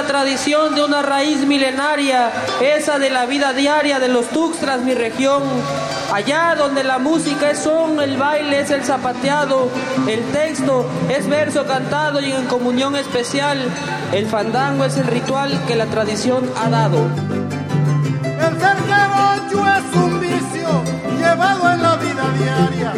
la tradición de una raíz milenaria, esa de la vida diaria de los Tuxtras, mi región. Allá donde la música es son, el baile es el zapateado, el texto es verso cantado y en comunión especial, el fandango es el ritual que la tradición ha dado. El es un vicio llevado en la vida diaria,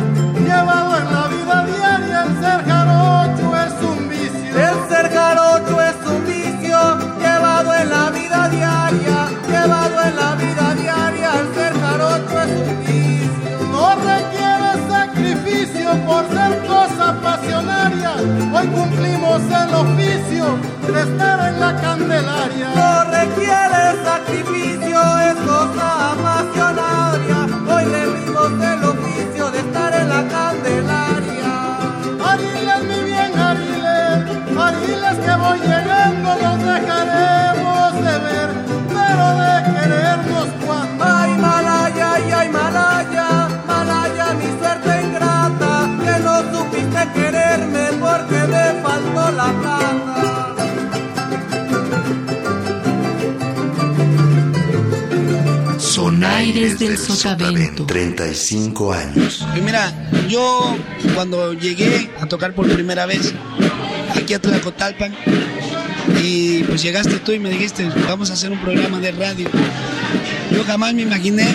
cumplimos el oficio de estar en la Candelaria. No requiere sacrificio, es cosa pasionaria, hoy revivimos el oficio de estar en la Candelaria. Ariles, mi bien, Ariles, Ariles que voy llegando, nos dejaremos de ver, pero de querernos cuando. Ay, Malaya, ay, ay, Malaya, Malaya, mi suerte ingrata, que no supiste quererme porque me faltó la plata. Sonaires del Sotavento. 35 años. Y mira, yo cuando llegué a tocar por primera vez aquí a Tlacotalpan, y pues llegaste tú y me dijiste, vamos a hacer un programa de radio. Yo jamás me imaginé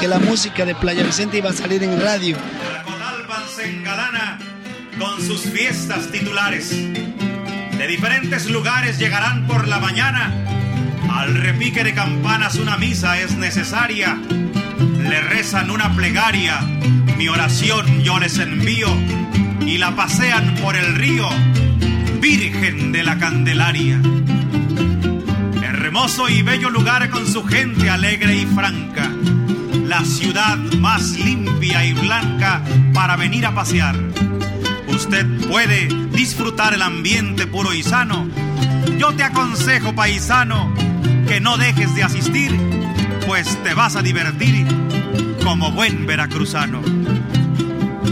que la música de Playa Vicente iba a salir en radio. Tlacotalpan se engalana con sus fiestas titulares. De diferentes lugares llegarán por la mañana. Al repique de campanas una misa es necesaria. Le rezan una plegaria, mi oración yo les envío. Y la pasean por el río, Virgen de la Candelaria. Hermoso y bello lugar con su gente alegre y franca. La ciudad más limpia y blanca para venir a pasear. Usted puede disfrutar el ambiente puro y sano. Yo te aconsejo, paisano, que no dejes de asistir, pues te vas a divertir como buen veracruzano.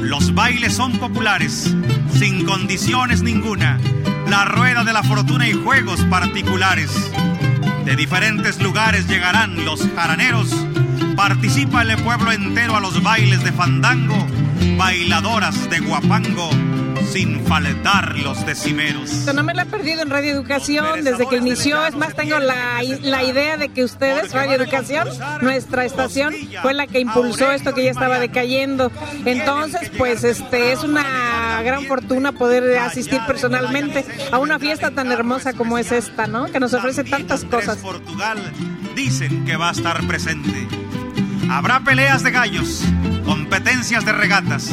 Los bailes son populares, sin condiciones ninguna. La rueda de la fortuna y juegos particulares. De diferentes lugares llegarán los jaraneros. Participa el pueblo entero a los bailes de fandango, bailadoras de guapango sin faltar los decimeros. No me la he perdido en Radio Educación desde que inició. Es más, tengo la, la idea de que ustedes, Radio Educación, nuestra estación, fue la que impulsó esto que ya estaba decayendo. Entonces, pues este es una gran fortuna poder asistir personalmente a una fiesta tan hermosa como es esta, ¿no? Que nos ofrece tantas cosas. Portugal dicen que va a estar presente. Habrá peleas de gallos, competencias de regatas,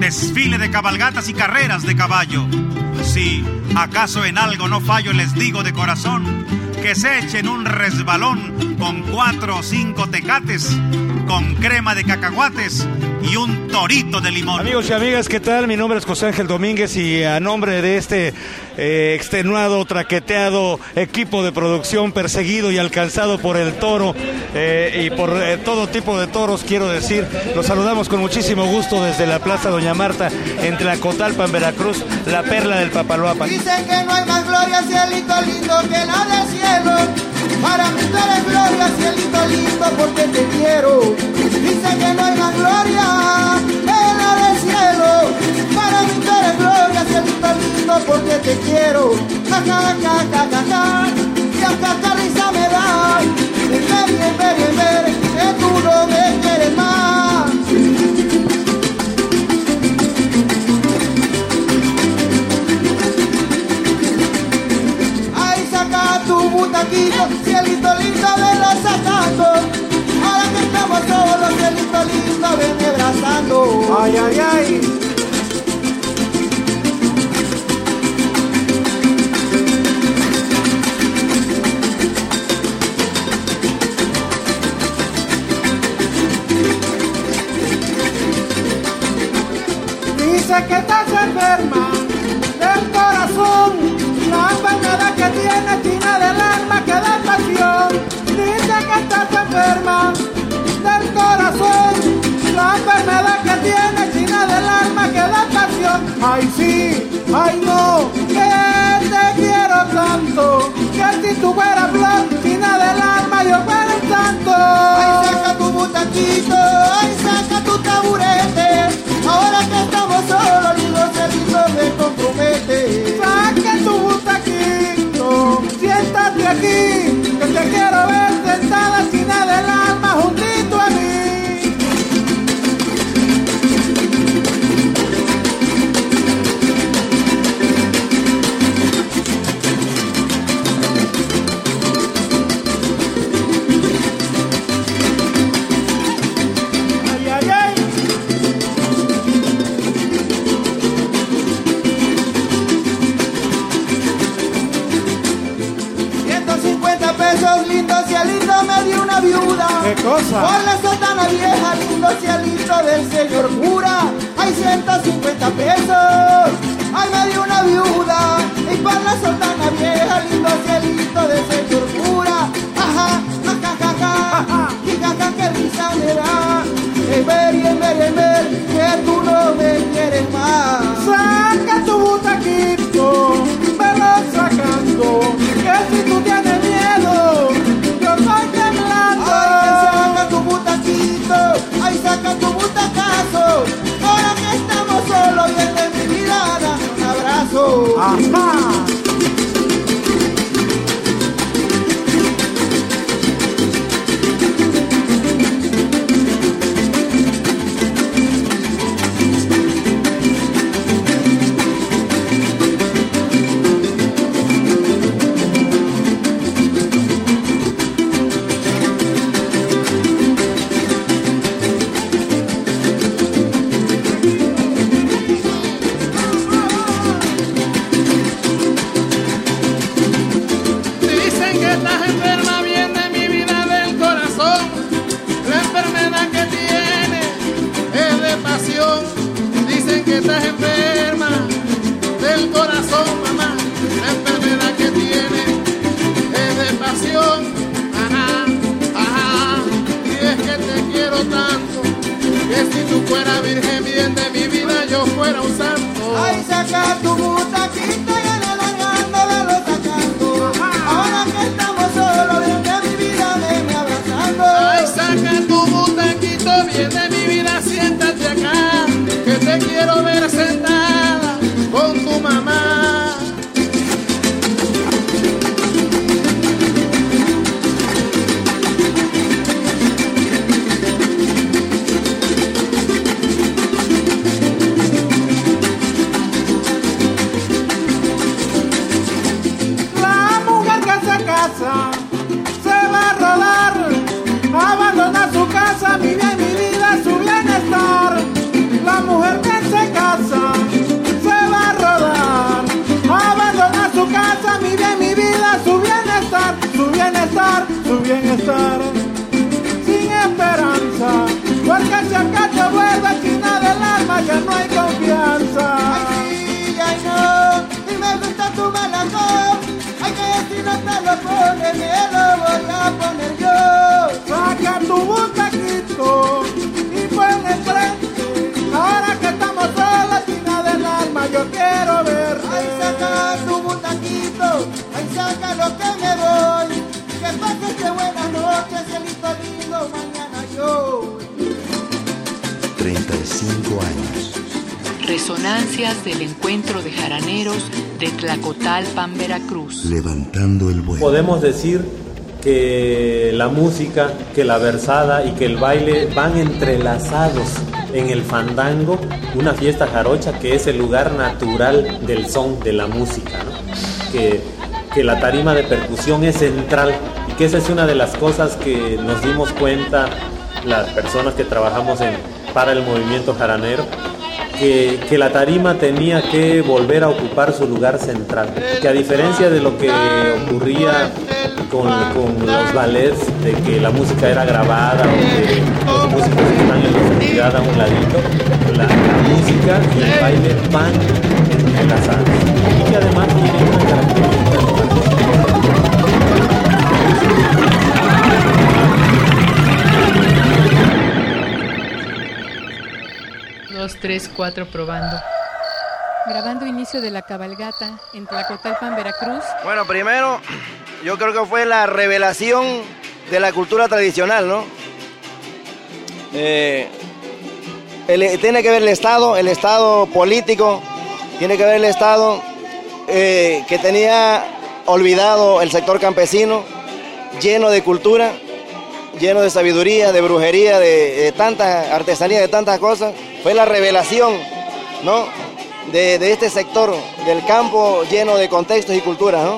desfile de cabalgatas y carreras de caballo. Si acaso en algo no fallo, les digo de corazón que se echen un resbalón con cuatro o cinco tecates, con crema de cacahuates y un torito de limón. Amigos y amigas, ¿qué tal? Mi nombre es José Ángel Domínguez y a nombre de este eh, extenuado, traqueteado equipo de producción perseguido y alcanzado por el toro eh, y por eh, todo tipo de toros, quiero decir, los saludamos con muchísimo gusto desde la Plaza Doña Marta, entre la Cotalpa en Veracruz, la perla del Papaloapa. Dicen que no hay más gloria, cielito lindo, que la del cielo. Para mí tú eres gloria, cielito lindo, porque te quiero. Dicen que no hay más gloria que la del cielo. Para mí tú gloria, cielito lindo, porque te quiero. Ja, ja, ja. Y hasta risa me da. Ven, ven, ven, ven, que tú no me quieres más. Ay, saca tu butaquito, cielito lindo, venlo sacando. Ahora que estamos solos, cielito lindo, ven abrazando. Ay, ay, ay. Dice que estás enferma del corazón, la enfermedad que tiene china del alma que da pasión. Dice que estás enferma tiene china del alma que da pasión. Ay sí, ay no, que te quiero tanto, que si tú fueras flor, china del alma, yo fuera un santo. Ay, saca tu butaquito, ay, saca tu taburete. Ahora que estamos solos, lindo celito me compromete. Saca tu butaquito, siéntate aquí, que te quiero ver sentada, china del alma, juntito Podemos decir que la música, que la versada y que el baile van entrelazados en el fandango, una fiesta jarocha que es el lugar natural del son, de la música, que, que la tarima de percusión es central y que esa es una de las cosas que nos dimos cuenta las personas que trabajamos en, para el movimiento jaranero, que, la tarima tenía que volver a ocupar su lugar central, que a diferencia de lo que ocurría con, con los ballets, de que la música era grabada o que los músicos están en la oscuridad a un ladito, la, música y el baile van entrelazados y que además Dos, tres, cuatro, probando. Grabando inicio de la cabalgata en Tlacotalpan, Veracruz. Bueno, primero yo creo que fue la revelación de la cultura tradicional, ¿no? Eh, tiene que ver el Estado, el Estado político, tiene que ver el Estado eh, que tenía olvidado el sector campesino, lleno de cultura, lleno de sabiduría, de brujería, de, tanta artesanía, de tantas cosas. Fue la revelación, ¿no? De, de, este sector del campo lleno de contextos y culturas.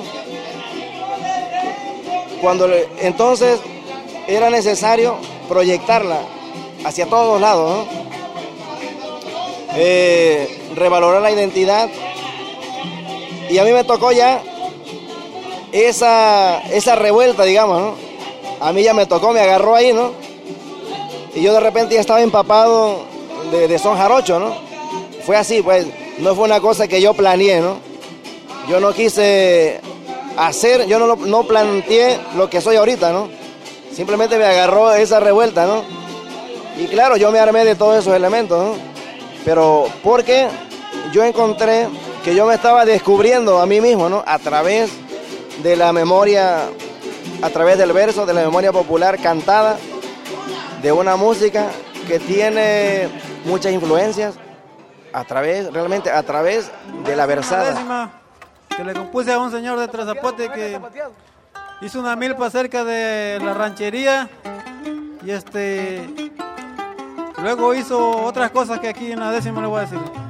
Cuando entonces era necesario proyectarla hacia todos lados, ¿no? Eh, revalorar la identidad. Y a mí me tocó ya esa, esa revuelta, digamos, ¿no? A mí ya me tocó, me agarró ahí, ¿no? Y yo de repente ya estaba empapado de, de son jarocho, ¿no? Fue así, pues, no fue una cosa que yo planeé, ¿no? Yo no quise hacer, yo no, no planteé lo que soy ahorita, ¿no? Simplemente me agarró esa revuelta, ¿no? Y claro, yo me armé de todos esos elementos, ¿no? pero porque yo encontré que yo me estaba descubriendo a mí mismo, ¿no? A través de la memoria, a través del verso, de la memoria popular cantada, de una música que tiene muchas influencias, a través, realmente a través de la versada. que le compuse a un señor de Trazapote que hizo una milpa cerca de la ranchería y este Luego hizo otras cosas que aquí en la décima le voy a decir.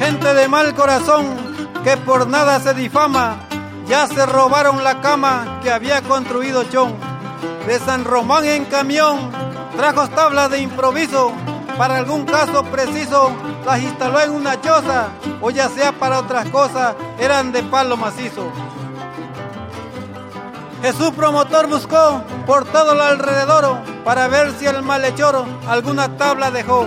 Gente de mal corazón que por nada se difama, ya se robaron la cama que había construido Chon. De San Román en camión, trajo tablas de improviso, para algún caso preciso, las instaló en una choza, o ya sea para otras cosas, eran de palo macizo. Jesús promotor buscó por todo el alrededor para ver si el malhechor alguna tabla dejó.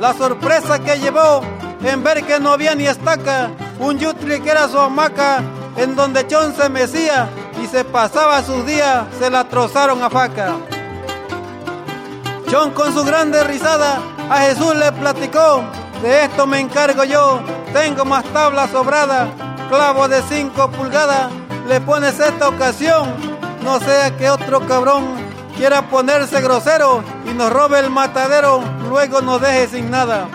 La sorpresa que llevó en ver que no había ni estaca, un yutri que era su hamaca, en donde Chon se mecía y se pasaba sus días, se la trozaron a faca. Chon con su grande risada a Jesús le platicó, de esto me encargo yo, tengo más tablas sobradas, clavo de 5 pulgadas le pones esta ocasión, no sea que otro cabrón quiera ponerse grosero y nos robe el matadero, luego nos deje sin nada.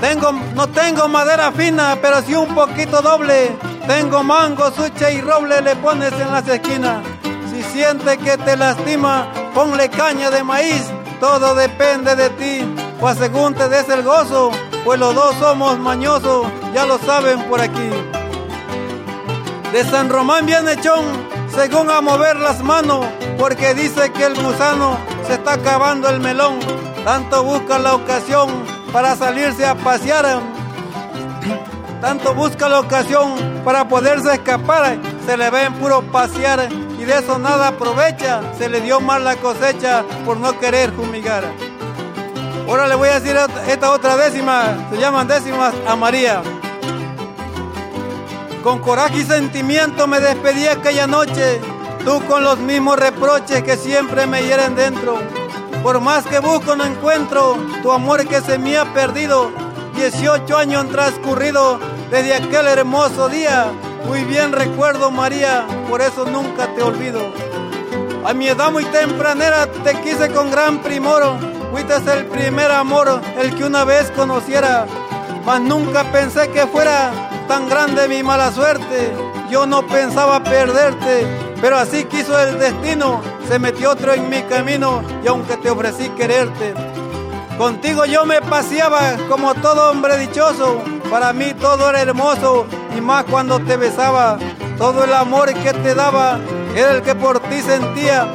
Tengo, no tengo madera fina, pero sí un poquito doble. Tengo mango, suche y roble, le pones en las esquinas. Si siente que te lastima, ponle caña de maíz, todo depende de ti. O según te des el gozo, pues los dos somos mañosos, ya lo saben por aquí. De San Román viene Chón, según a mover las manos, porque dice que el gusano se está acabando el melón. Tanto busca la ocasión para salirse a pasear. Tanto busca la ocasión para poderse escapar. Se le ve en puro pasear y de eso nada aprovecha. Se le dio mal la cosecha por no querer fumigar. Ahora le voy a decir esta otra décima, se llaman décimas a María. Con coraje y sentimiento me despedí aquella noche, tú con los mismos reproches que siempre me hieren dentro. Por más que busco no encuentro tu amor que se me ha perdido. 18 años han transcurrido desde aquel hermoso día. Muy bien recuerdo María, por eso nunca te olvido. A mi edad muy tempranera te quise con gran primor. Fuiste el primer amor, el que una vez conociera. Mas nunca pensé que fuera tan grande mi mala suerte, yo no pensaba perderte, pero así quiso el destino, se metió otro en mi camino y aunque te ofrecí quererte, contigo yo me paseaba como todo hombre dichoso, para mí todo era hermoso y más cuando te besaba, todo el amor que te daba era el que por ti sentía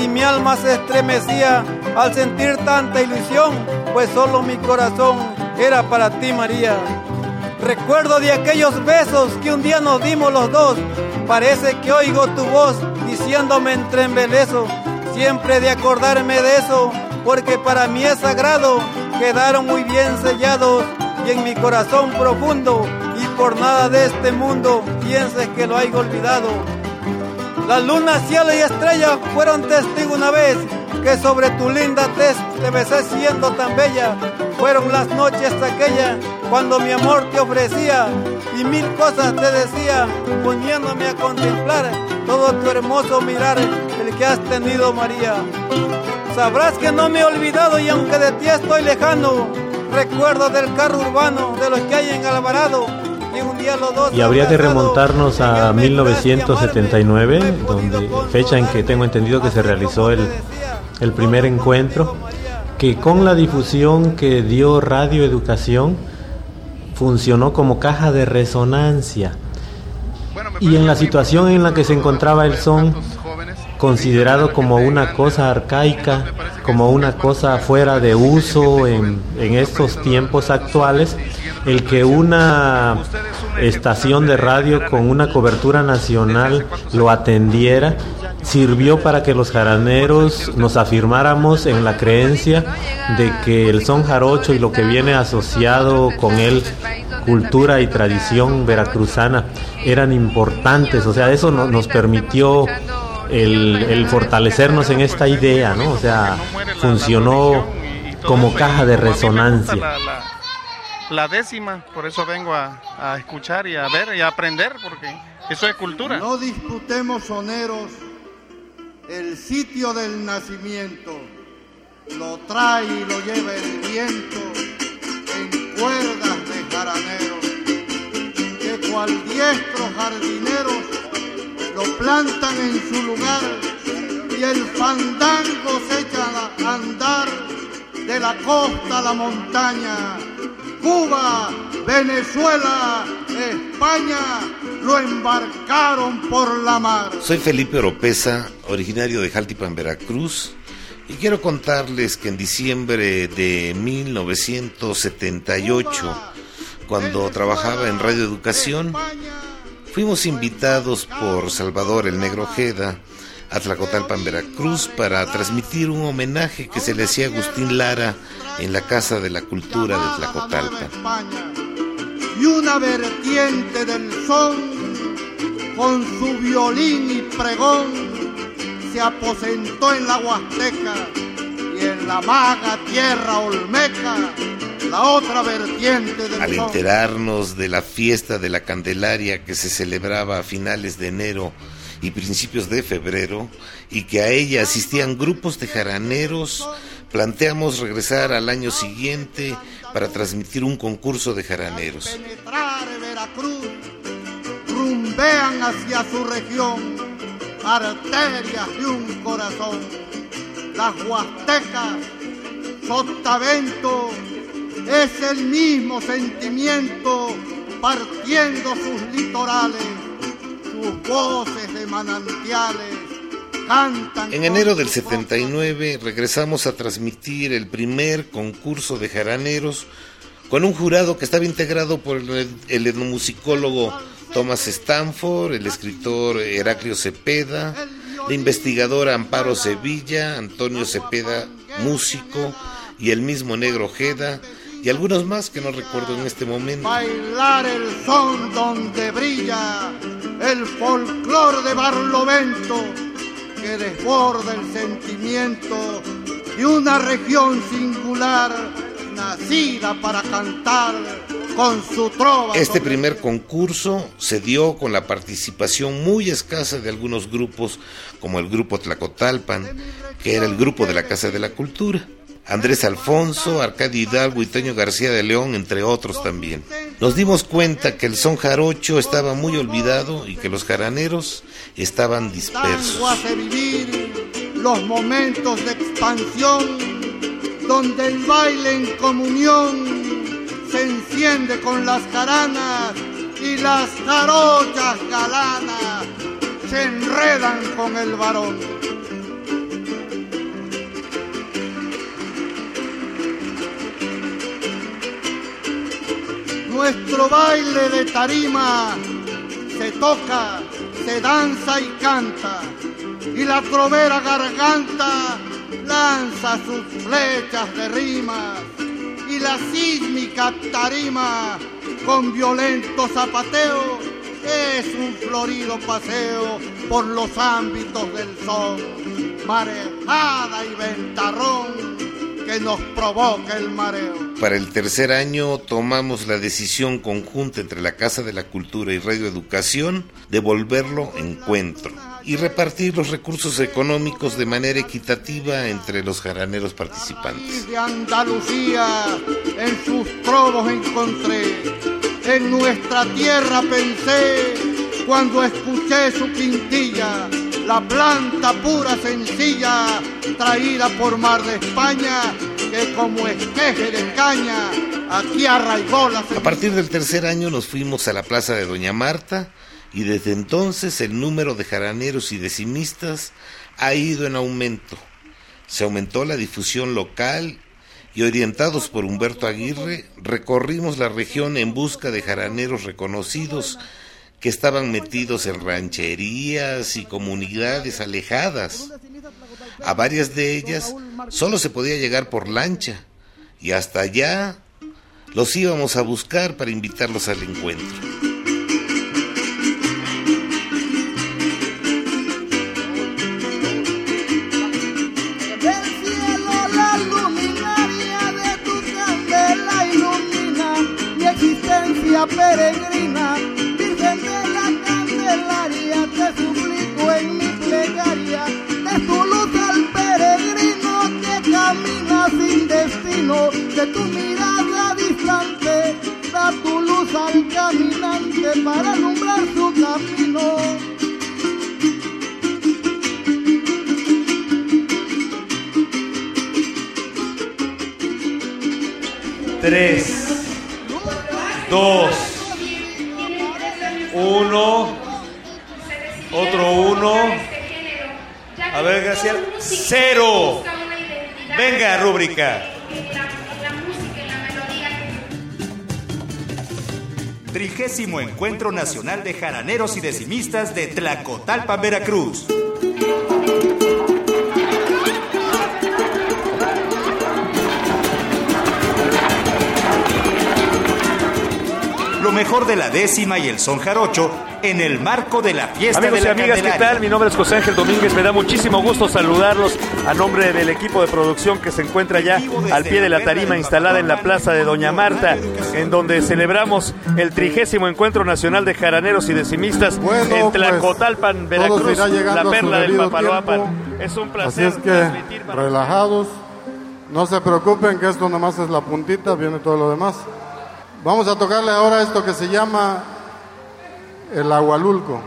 y mi alma se estremecía al sentir tanta ilusión, pues solo mi corazón era para ti María. Recuerdo de aquellos besos que un día nos dimos los dos. Parece que oigo tu voz diciéndome entre embelezo. Siempre de acordarme de eso, porque para mí es sagrado. Quedaron muy bien sellados y en mi corazón profundo. Y por nada de este mundo pienses que lo haya olvidado. La luna, cielo y estrella fueron testigo una vez que sobre tu linda tez te besé siendo tan bella. Fueron las noches aquellas cuando mi amor te ofrecía y mil cosas te decía, poniéndome a contemplar todo tu hermoso mirar, el que has tenido María. Sabrás que no me he olvidado y aunque de ti estoy lejano, recuerdo del carro urbano, de los que hay en Alvarado, y habría que remontarnos a 1979, donde fecha en que tengo entendido que se realizó el, el primer encuentro, que con la difusión que dio Radio Educación funcionó como caja de resonancia. Y en la situación en la que se encontraba el son, considerado como una cosa arcaica, como una cosa fuera de uso en, en estos tiempos actuales, el que una estación de radio con una cobertura nacional lo atendiera sirvió para que los jaraneros nos afirmáramos en la creencia de que el son jarocho y lo que viene asociado con él, cultura y tradición veracruzana, eran importantes. O sea, eso nos permitió el, el fortalecernos en esta idea, ¿no? O sea, funcionó como caja de resonancia la décima, por eso vengo a, escuchar y a ver y a aprender, porque eso es cultura. No disputemos soneros el sitio del nacimiento, lo trae y lo lleva el viento en cuerdas de jaraneros, que cual diestros jardineros lo plantan en su lugar y el fandango se echa a andar de la costa a la montaña. Cuba, Venezuela, España lo embarcaron por la mar. Soy Felipe Oropesa, originario de Jaltipan, Veracruz, y quiero contarles que en diciembre de 1978, cuando trabajaba en Radio Educación, fuimos invitados por Salvador el Negro Ojeda a Tlacotalpan, Veracruz, para transmitir un homenaje que se le hacía a Agustín Lara en la Casa de la Cultura de Tlacotalpan. Y una vertiente del con su violín y pregón, se aposentó en la Huasteca y en la maga tierra olmeca la otra vertiente del Al enterarnos de la fiesta de la Candelaria que se celebraba a finales de enero y principios de febrero y que a ella asistían grupos de jaraneros, planteamos regresar al año siguiente para transmitir un concurso de jaraneros. Rumbean hacia su región arterias de un corazón. Las huastecas, sotavento, es el mismo sentimiento partiendo sus litorales sus voces de manantiales cantan. En enero del 79 regresamos a transmitir el primer concurso de jaraneros con un jurado que estaba integrado por el, etnomusicólogo Thomas Stanford, el escritor Heraclio Cepeda, la investigadora Amparo Sevilla, Antonio Cepeda, músico, y el mismo Negro Ojeda, y algunos más que no recuerdo en este momento. Bailar el son donde brilla el folclor de Barlovento que desborda el sentimiento de una región singular nacida para cantar con su trova. Este primer concurso se dio con la participación muy escasa de algunos grupos como el grupo Tlacotalpan, que era el grupo de la Casa de la Cultura. Andrés Alfonso, Arcadio Hidalgo y Toño García de León, entre otros también. Nos dimos cuenta que el son jarocho estaba muy olvidado y que los jaraneros estaban dispersos. hace vivir los momentos de expansión donde el baile en comunión se enciende con las jaranas y las jarochas galanas se enredan con el varón. nuestro baile de tarima se toca, se danza y canta, y la trovera garganta lanza sus flechas de rima, y la sísmica tarima con violento zapateo es un florido paseo por los ámbitos del sol, marejada y ventarrón que nos provoca el mareo. Para el tercer año tomamos la decisión conjunta entre la Casa de la Cultura y Radio Educación de volverlo encuentro y repartir los recursos económicos de manera equitativa entre los jaraneros participantes. De Andalucía en sus trovos encontré, en nuestra tierra pensé cuando escuché su quintilla, la planta pura sencilla traída por mar de España que como esqueje de caña aquí arraigó la A partir del tercer año nos fuimos a la plaza de Doña Marta y desde entonces el número de jaraneros y decimistas ha ido en aumento. Se aumentó la difusión local y orientados por Humberto Aguirre recorrimos la región en busca de jaraneros reconocidos que estaban metidos en rancherías y comunidades alejadas. A varias de ellas solo se podía llegar por lancha y hasta allá los íbamos a buscar para invitarlos al encuentro. Peregrina. Virgen de la Candelaria, te suplico en mi plegaria, de tu luz al peregrino que camina sin destino, de tu mirada distante, da tu luz al caminante para alumbrar su camino. Tres, dos, uno, otro uno. A ver, Graciela. Cero. Venga, rúbrica. Trigésimo Encuentro Nacional de Jaraneros y Decimistas de Tlacotalpan, Veracruz. Mejor de la décima y el son jarocho en el marco de la fiesta Amigos de y la amigas, ¿qué tal? Mi nombre es José Ángel Domínguez. Me da muchísimo gusto saludarlos a nombre del equipo de producción que se encuentra ya al pie de la tarima instalada en la plaza de Doña Marta, en donde celebramos el trigésimo encuentro nacional de jaraneros y decimistas en Tlacotalpan, Veracruz, pues, llegando la perla del Papaloapan. Es un Así placer es que transmitir para relajados, no se preocupen que esto nomás es la puntita, viene todo lo demás. Vamos a tocarle ahora esto que se llama el agualulco.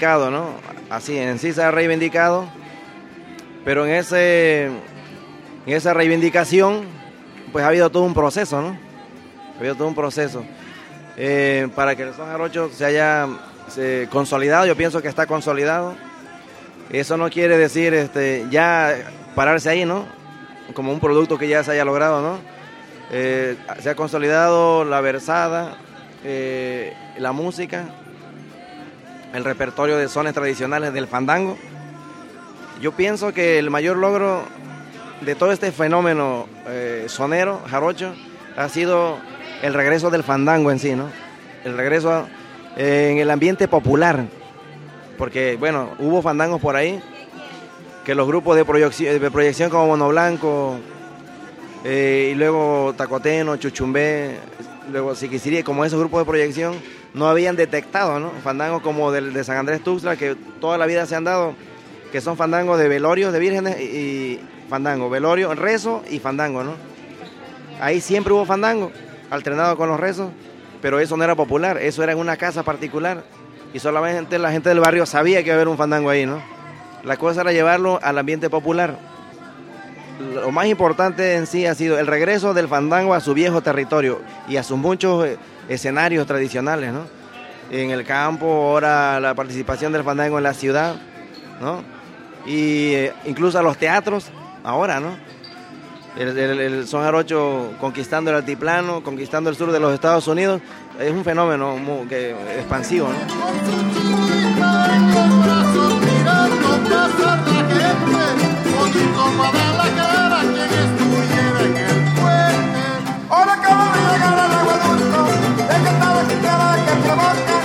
¿No? Así, en sí se ha reivindicado, pero en, ese, en esa reivindicación, pues ha habido todo un proceso, ¿no? Ha habido todo un proceso. Eh, para que el son jarocho se haya consolidado, yo pienso que está consolidado. Eso no quiere decir este, ya pararse ahí, ¿no? Como un producto que ya se haya logrado, ¿no? Eh, se ha consolidado la versada, eh, la música, el repertorio de sones tradicionales del fandango. Yo pienso que el mayor logro de todo este fenómeno eh, sonero, jarocho, ha sido el regreso del fandango en sí, ¿no? El regreso eh, en el ambiente popular. Porque, bueno, hubo fandangos por ahí que los grupos de proyección, como Mono Blanco, eh, y luego Tacoteno, Chuchumbé, luego Siquisirí, como esos grupos de proyección, no habían detectado, ¿no? Fandangos como del de San Andrés Tuxtla, que toda la vida se han dado, que son fandangos de velorios de vírgenes y, fandango, velorio, rezo y fandango, ¿no? Ahí siempre hubo fandango, alternado con los rezos, pero eso no era popular, eso era en una casa particular y solamente la gente del barrio sabía que iba a haber un fandango ahí, ¿no? La cosa era llevarlo al ambiente popular. Lo más importante en sí ha sido el regreso del fandango a su viejo territorio y a sus muchos eh, escenarios tradicionales, ¿no? En el campo, ahora la participación del fandango en la ciudad, ¿no? Y eh, incluso a los teatros, ahora, ¿no? El, el- son jarocho conquistando el altiplano, conquistando el sur de los Estados Unidos, es un fenómeno mu- que, expansivo, ¿no? Ahora acabo de llegar al agua dulce, es que estaba quisiera que provoca,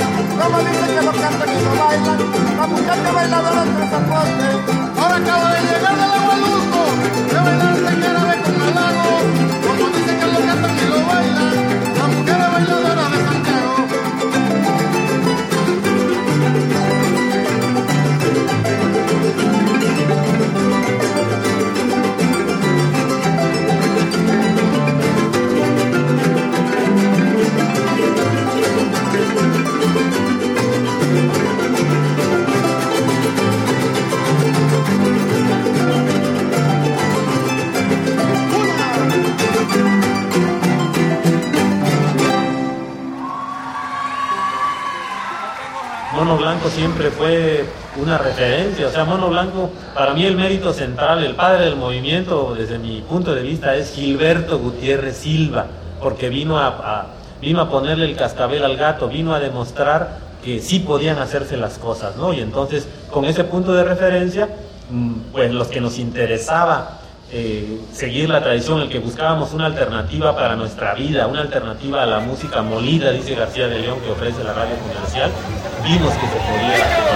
Mono Blanco siempre fue una referencia, o sea, Mono Blanco, para mí el mérito central, el padre del movimiento, desde mi punto de vista, es Gilberto Gutiérrez Silva, porque vino a, a- vino a ponerle el cascabel al gato, vino a demostrar que sí podían hacerse las cosas, ¿no? Y entonces, con ese punto de referencia, mm, pues los que nos interesaba eh, seguir la tradición, el que buscábamos una alternativa para nuestra vida, una alternativa a la música molida, dice García de León, que ofrece la radio comercial, vimos que se podía.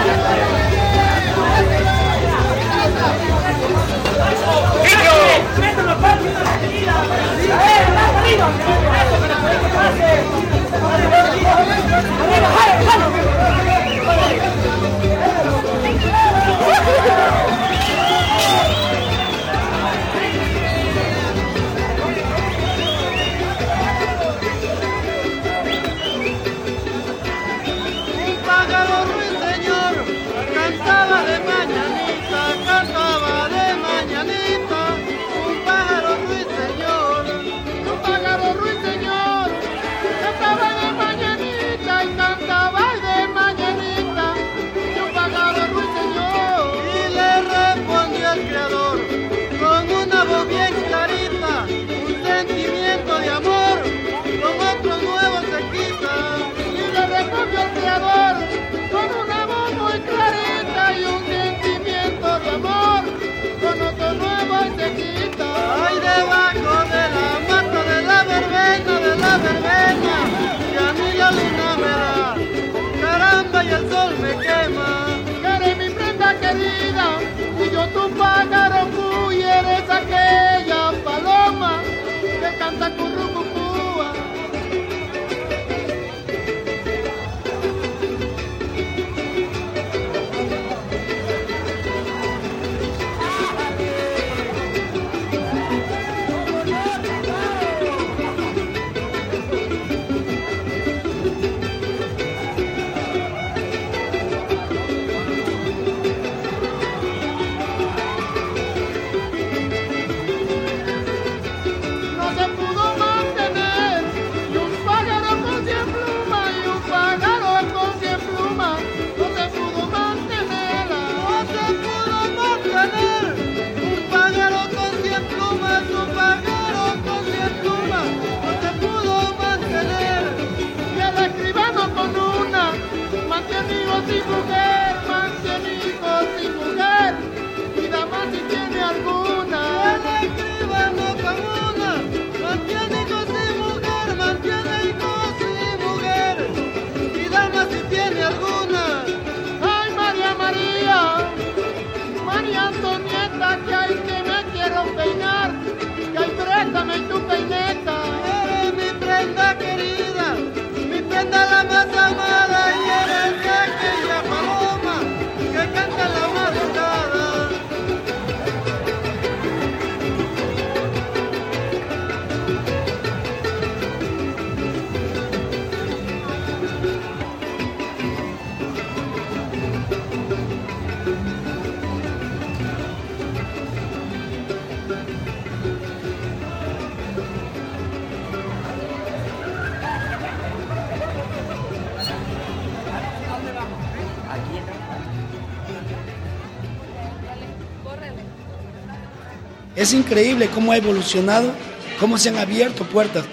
Es increíble cómo ha evolucionado, cómo se han abierto puertas,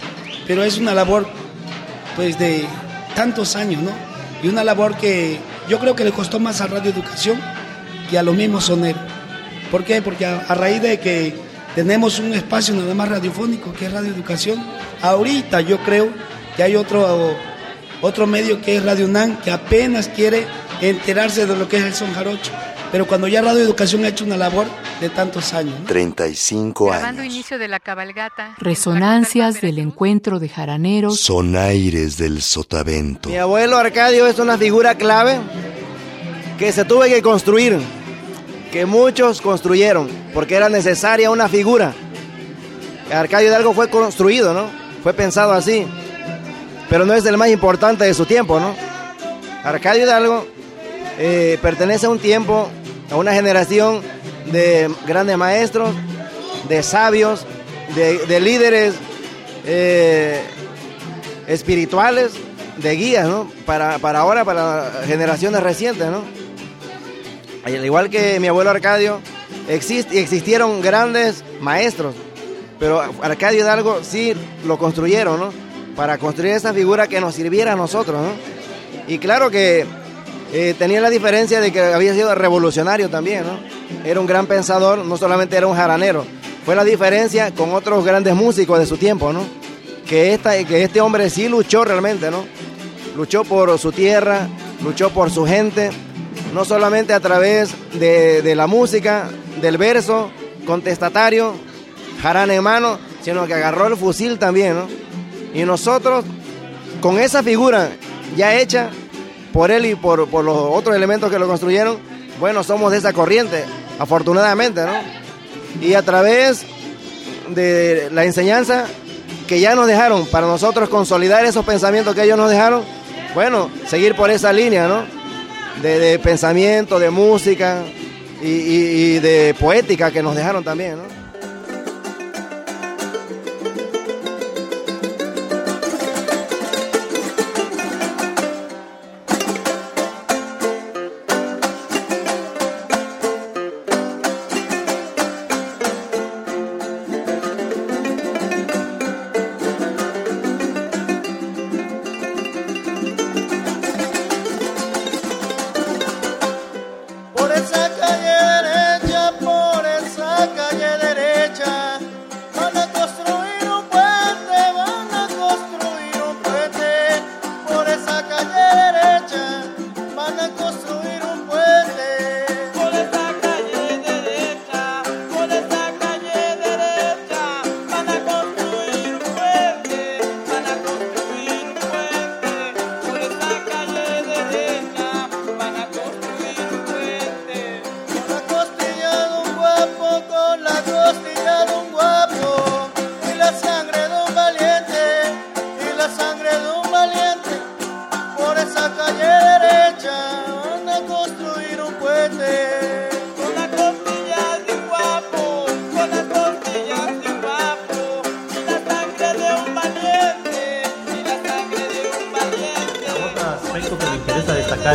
pero es una labor pues de tantos años, ¿no? Y una labor que yo creo que le costó más a Radio Educación que a los mismos soneros. ¿Por qué? Porque a, raíz de que tenemos un espacio nada más radiofónico que es Radio Educación, ahorita yo creo que hay otro, otro medio que es Radio UNAM que apenas quiere enterarse de lo que es el son jarocho. Pero cuando ya Radio Educación ha hecho una labor de tantos años. ¿no? 35 Grabando años. inicio de la cabalgata. Resonancias del encuentro de jaraneros. Son aires del sotavento. Mi abuelo Arcadio es una figura clave que se tuvo que construir, que muchos construyeron, porque era necesaria una figura. Arcadio Hidalgo fue construido, ¿no? Fue pensado así, pero no es el más importante de su tiempo, ¿no? Arcadio Hidalgo eh, pertenece a un tiempo, a una generación de grandes maestros, de sabios, de, de líderes eh, espirituales, de guías, ¿no? Para, para ahora, para generaciones recientes, ¿no? Al igual que mi abuelo Arcadio, exist- existieron grandes maestros, pero Arcadio Hidalgo sí lo construyeron, ¿no? Para construir esa figura que nos sirviera a nosotros, ¿no? Y claro que eh, tenía la diferencia de que había sido revolucionario también, ¿no? Era un gran pensador, no solamente era un jaranero. Fue la diferencia con otros grandes músicos de su tiempo, ¿no? Que, esta, que este hombre sí luchó realmente, ¿no? Luchó por su tierra, luchó por su gente, no solamente a través de, de la música, del verso contestatario, jarana en mano, sino que agarró el fusil también, ¿no? Y nosotros, con esa figura ya hecha por él y por, por los otros elementos que lo construyeron, bueno, somos de esa corriente, afortunadamente, ¿no? Y a través de la enseñanza que ya nos dejaron, para nosotros consolidar esos pensamientos que ellos nos dejaron, bueno, seguir por esa línea, ¿no? De, pensamiento, de música y- y de poética que nos dejaron también, ¿no?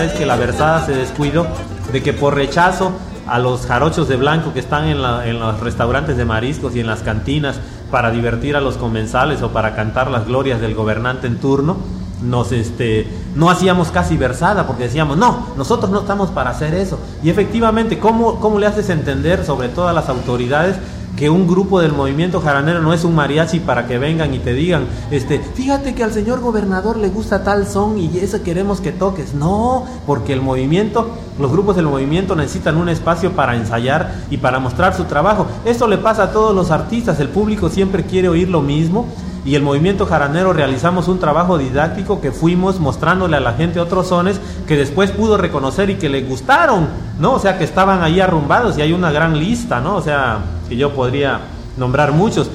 Es que la versada se descuidó de que por rechazo a los jarochos de blanco que están en, la- los restaurantes de mariscos y en las cantinas para divertir a los comensales o para cantar las glorias del gobernante en turno, nos este no hacíamos casi versada porque decíamos no nosotros no estamos para hacer eso y efectivamente cómo cómo le haces entender sobre todo a las autoridades que un grupo del movimiento jaranero no es un mariachi para que vengan y te digan, este, fíjate que al señor gobernador le gusta tal son y eso queremos que toques. No, porque el movimiento, los grupos del movimiento necesitan un espacio para ensayar y para mostrar su trabajo. Esto le pasa a todos los artistas, el público siempre quiere oír lo mismo y el movimiento jaranero realizamos un trabajo didáctico que fuimos mostrándole a la gente otros sones que después pudo reconocer y que le gustaron, ¿no? O sea, que estaban ahí arrumbados y hay una gran lista, ¿no? O sea, que yo podría nombrar muchos.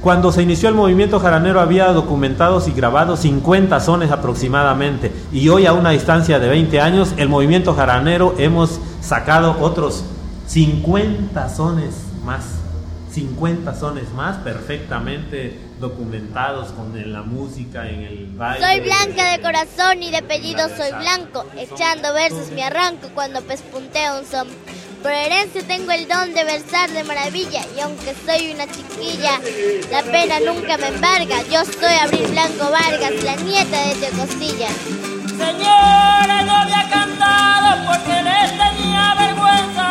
Cuando se inició el movimiento jaranero había documentados y grabados 50 sones aproximadamente y hoy a una distancia de 20 años el movimiento jaranero hemos sacado otros 50 sones más, 50 sones más perfectamente documentados con la música, en el baile. Soy blanca de corazón y de apellido soy blanco, echando versos me arranco cuando pespunteo un son. Por herencia tengo el don de versar de maravilla y aunque soy una chiquilla, la pena nunca me embarga. Yo soy Abril Blanco Vargas, la nieta de Teo Costilla. Señora, no había cantado porque les tenía vergüenza,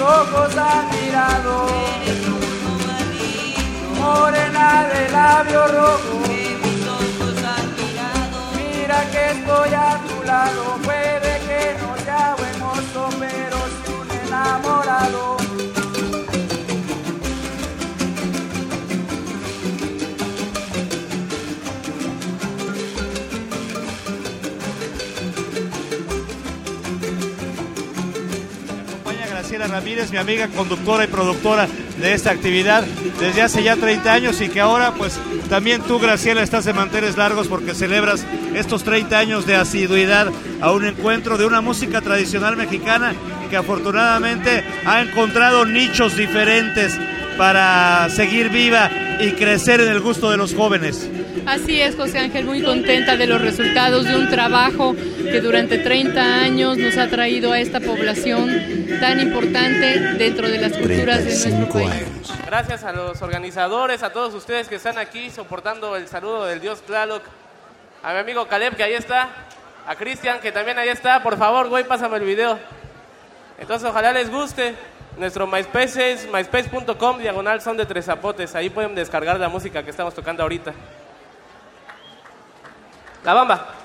ojos han mirado. Morena de labio rojo, que mis ojos han mirado. mira que estoy a tu lado. Ramírez, mi amiga conductora y productora de esta actividad desde hace ya 30 años y que ahora pues también tú Graciela estás de manteles largos porque celebras estos 30 años de asiduidad a un encuentro de una música tradicional mexicana que afortunadamente ha encontrado nichos diferentes para seguir viva y crecer en el gusto de los jóvenes. Así es, José Ángel, muy contenta de los resultados de un trabajo que durante 30 años nos ha traído a esta población tan importante dentro de las culturas de nuestro país. Gracias a los organizadores, a todos ustedes que están aquí soportando el saludo del dios Tlaloc, a mi amigo Caleb que ahí está, a Cristian que también ahí está, por favor, güey, pásame el video. Entonces, ojalá les guste. Nuestro MySpace es myspace.com, diagonal son de tres zapotes. Ahí pueden descargar la música que estamos tocando ahorita. La bamba.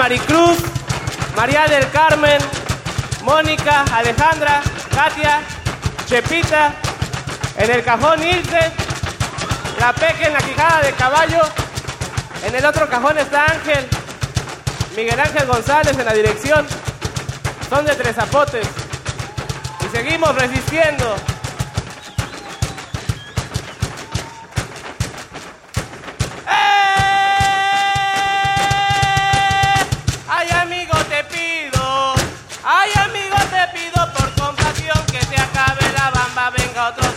Maricruz, María del Carmen, Mónica, Alejandra, Katia, Chepita, en el cajón Ilse, la Peque en la quijada de caballo, en el otro cajón está Ángel, Miguel Ángel González en la dirección, son de tres zapotes y seguimos resistiendo.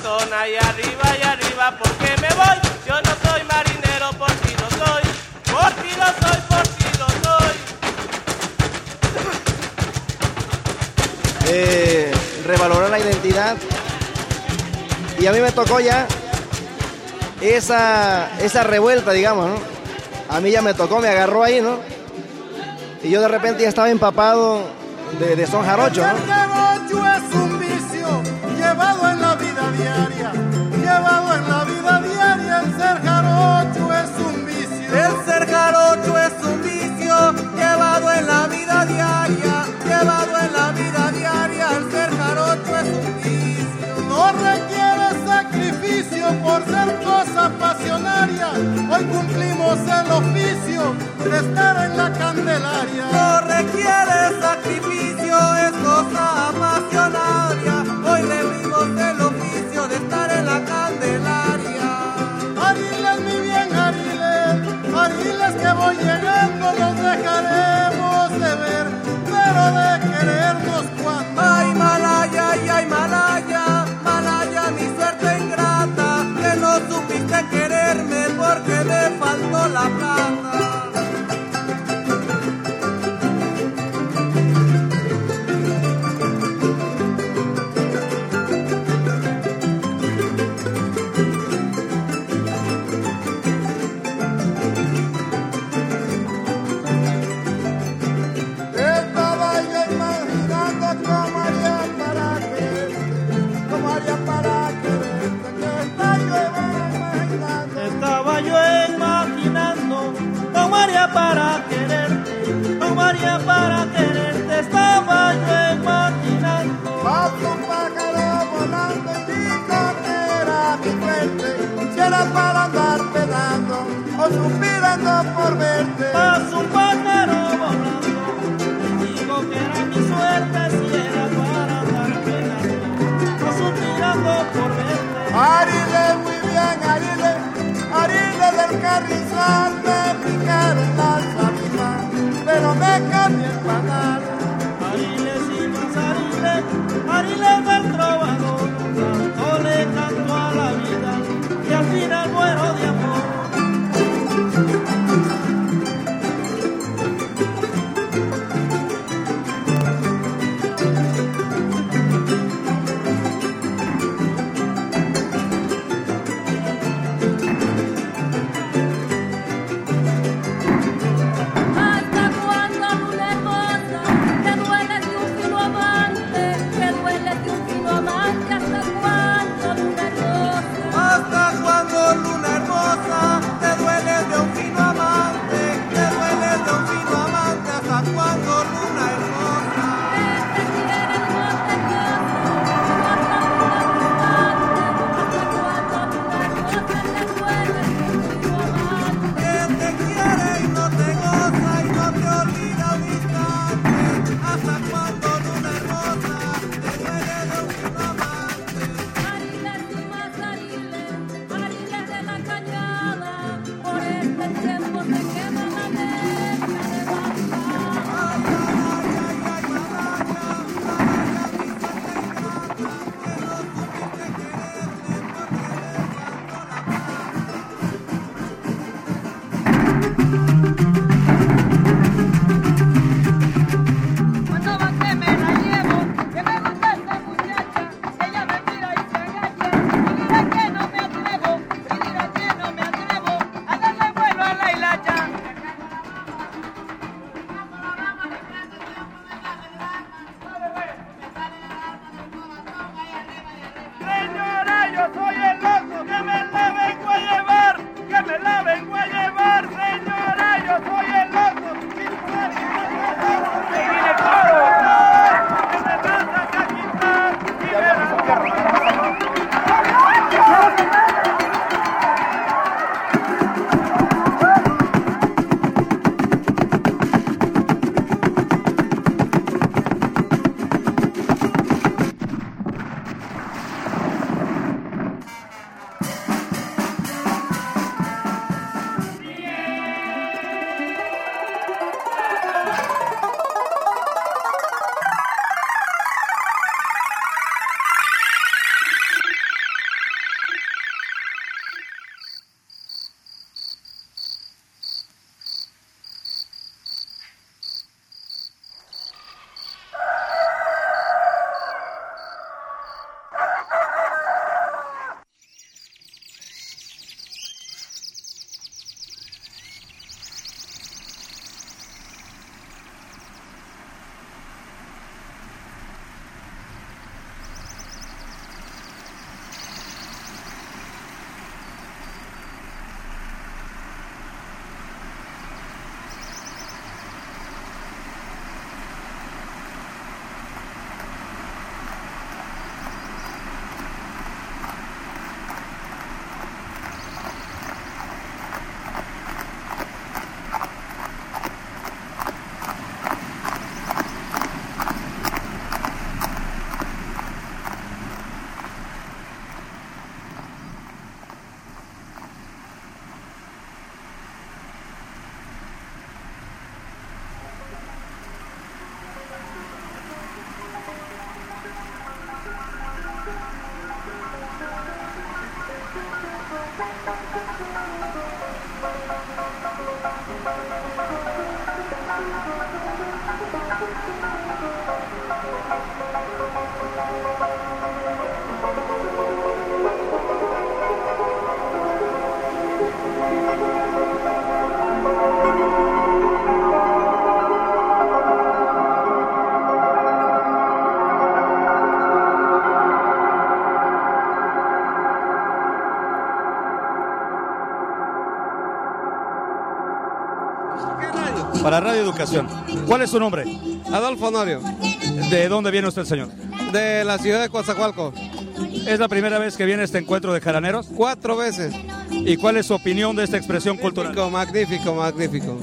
Son ahí arriba y arriba porque me voy. Yo no soy marinero, por ti lo soy, por ti lo soy, por ti lo soy. eh, revalorar la identidad. Y a mí me tocó ya esa, esa revuelta, digamos, ¿no? A mí ya me tocó, me agarró ahí, ¿no? Y yo de repente ya estaba empapado de, de son jarocho, ¿no? Diaria, llevado en la vida diaria. El ser jarocho es un vicio. No requiere sacrificio por ser cosa pasionaria. Hoy cumplimos el oficio de estar en la Candelaria. No requiere sacrificio, es cosa apasionaria. Hoy vivimos o suspirando por verte. Paso un pájaro volando digo que era mi suerte si era para andar penando, no suspirando por verte. Arile, muy bien, Arile, Arile del carrizal, me picaron las avispas, pero me cambié el panal. Arile, sí, más Arile, Arile del trovador, tanto le canto a la vida, Radio Educación. ¿Cuál es su nombre? Adolfo Honorio. ¿De dónde viene usted, señor? De la ciudad de Coatzacoalco. ¿Es la primera vez que viene a este encuentro de jaraneros? Cuatro veces. ¿Y cuál es su opinión de esta expresión cultural? Magnífico, magnífico.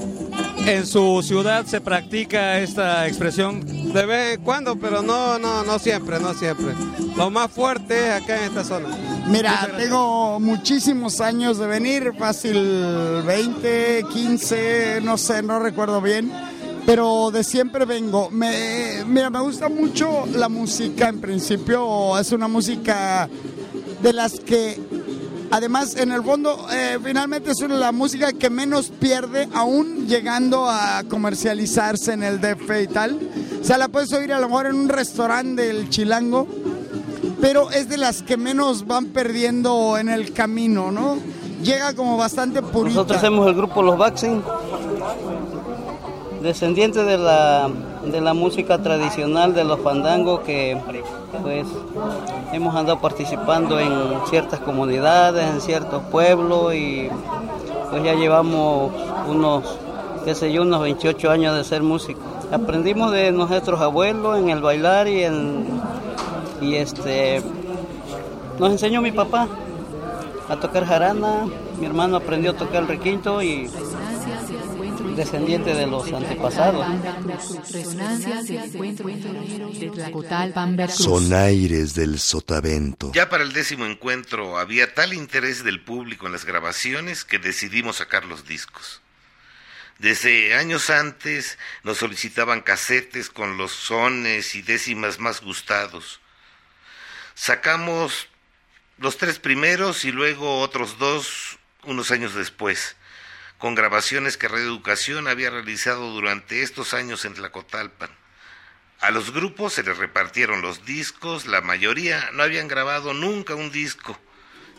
¿En su ciudad se practica esta expresión? De vez en cuando, pero no, no, no siempre, no siempre. Lo más fuerte es acá en esta zona. Mira, tengo muchísimos años de venir, fácil 20, 15, no sé, no recuerdo bien, pero de siempre vengo. Me, mira, me gusta mucho la música, en principio es una música de las que, además, en el fondo, eh, finalmente es una, la música que menos pierde, aún llegando a comercializarse en el DF y tal. O sea, la puedes oír a lo mejor en un restaurante del Chilango pero es de las que menos van perdiendo en el camino, ¿no? Llega como bastante purita. Nosotros somos el grupo Los Baxing, descendientes de la, de la música tradicional de los fandangos que pues hemos andado participando en ciertas comunidades, en ciertos pueblos y pues ya llevamos unos, qué sé yo, unos 28 años de ser músicos. Aprendimos de nuestros abuelos en el bailar y en y este nos enseñó mi papá a tocar jarana, mi hermano aprendió a tocar el requinto y descendiente de los antepasados. Versus Sonaires del sotavento. Ya para el décimo encuentro había tal interés del público en las grabaciones que decidimos sacar los discos. Desde años antes nos solicitaban casetes con los sones y décimas más gustados. Sacamos los tres primeros y luego otros dos unos años después, con grabaciones que Radio Educación había realizado durante estos años en Tlacotalpan. A los grupos se les repartieron los discos, la mayoría no habían grabado nunca un disco,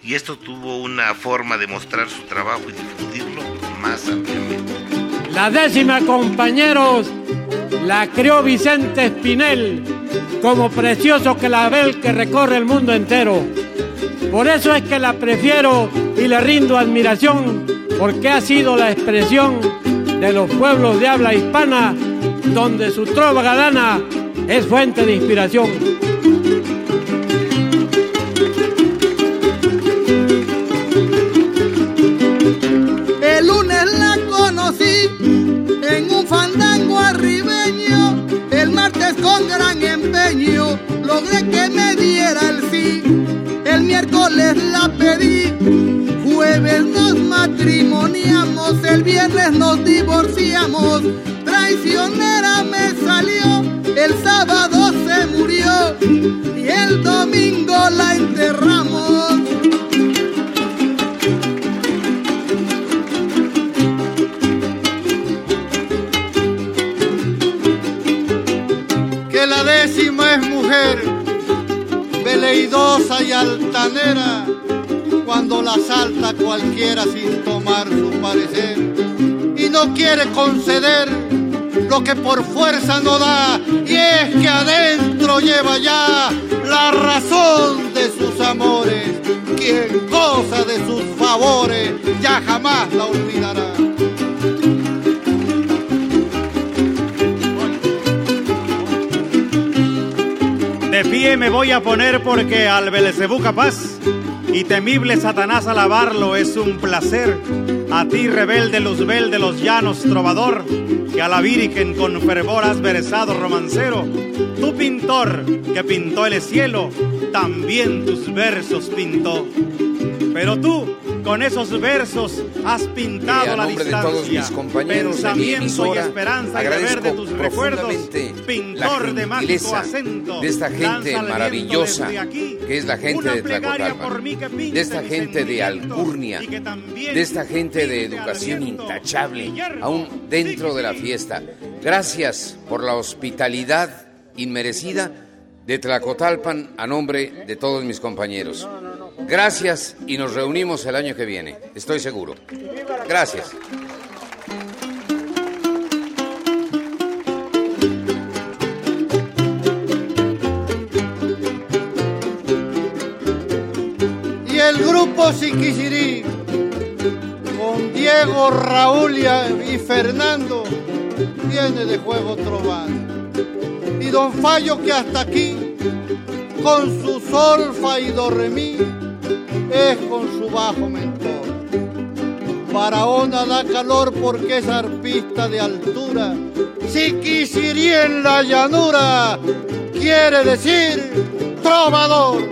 y esto tuvo una forma de mostrar su trabajo y difundirlo más ampliamente. La décima, compañeros, la creó Vicente Espinel como precioso clavel que recorre el mundo entero. Por eso es que la prefiero y le rindo admiración, porque ha sido la expresión de los pueblos de habla hispana, donde su trova galana es fuente de inspiración. Logré que me diera el sí. El miércoles la pedí. Jueves nos matrimoniamos. El viernes nos divorciamos. Traicionera me salió. El sábado se murió. Y el domingo la enterramos. que la décima es veleidosa y altanera, cuando la salta cualquiera sin tomar su parecer, y no quiere conceder lo que por fuerza no da, y es que adentro lleva ya la razón de sus amores, quien goza de sus favores ya jamás la olvidará. Pie me voy a poner porque al Belcebú capaz y temible Satanás alabarlo es un placer. A ti, rebelde Luzbel de los llanos, trovador, que a la Virgen con fervor has versado romancero. Tu pintor que pintó el cielo, también tus versos pintó. Pero tú, con esos versos, has pintado la nombre de distancia. todos mis compañeros de mi pensamiento y emisora, esperanza y de tus recuerdos. Pintor de mágico acento. de esta gente maravillosa aquí que es la gente de pinte de esta gente de Alcurnia, de esta gente de educación intachable, aún dentro de la fiesta. Gracias por la hospitalidad inmerecida de Tlacotalpan a nombre de todos mis compañeros. Gracias y nos reunimos el año que viene, estoy seguro. Gracias. y el grupo Siquisirí con Diego, Raúl y Fernando tiene de juego trobar. Y don Fallo que hasta aquí, con su solfa y do re mi, es con su bajo mentor. Barahona da calor porque es arpista de altura. Si quisiera en la llanura, quiere decir trovador.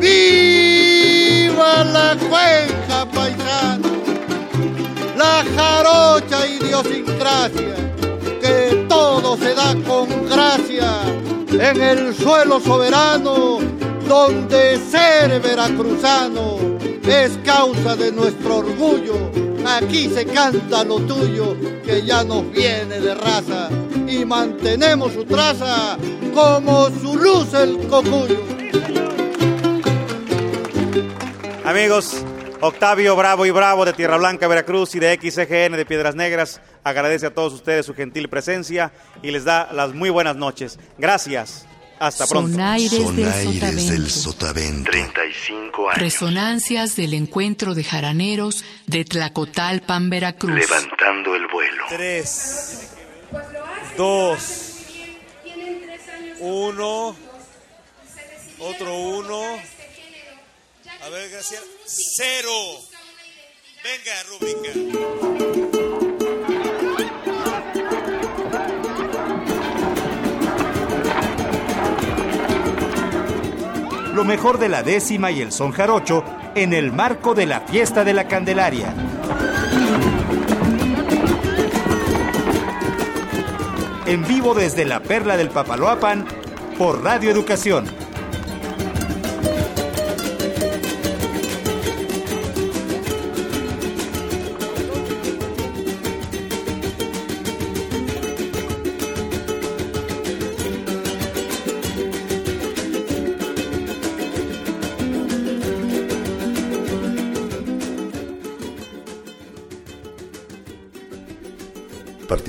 ¡Viva la cuenca paisano! La jarocha idiosincrasia, todo se da con gracia en el suelo soberano, donde ser veracruzano es causa de nuestro orgullo. Aquí se canta lo tuyo, que ya nos viene de raza, y mantenemos su traza como su luz el cocuyo. Amigos, Octavio Bravo y Bravo de Tierra Blanca, Veracruz y de XGN de Piedras Negras agradece a todos ustedes su gentil presencia y les da las muy buenas noches. Gracias. Hasta pronto. Sonaires, Sonaires del del Sotavento. 35 años. Resonancias del encuentro de jaraneros de Tlacotalpan, Veracruz. Levantando el vuelo. Tres, dos, uno, otro uno. A ver, Graciela. Cero. Venga, Rúbrica. Lo mejor de la décima y el son jarocho en el marco de la fiesta de la Candelaria. En vivo desde la Perla del Papaloapan por Radio Educación.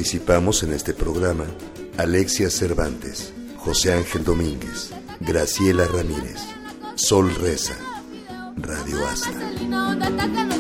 Participamos en este programa Alexia Cervantes, José Ángel Domínguez, Graciela Ramírez, Sol Reza, Radio Asta.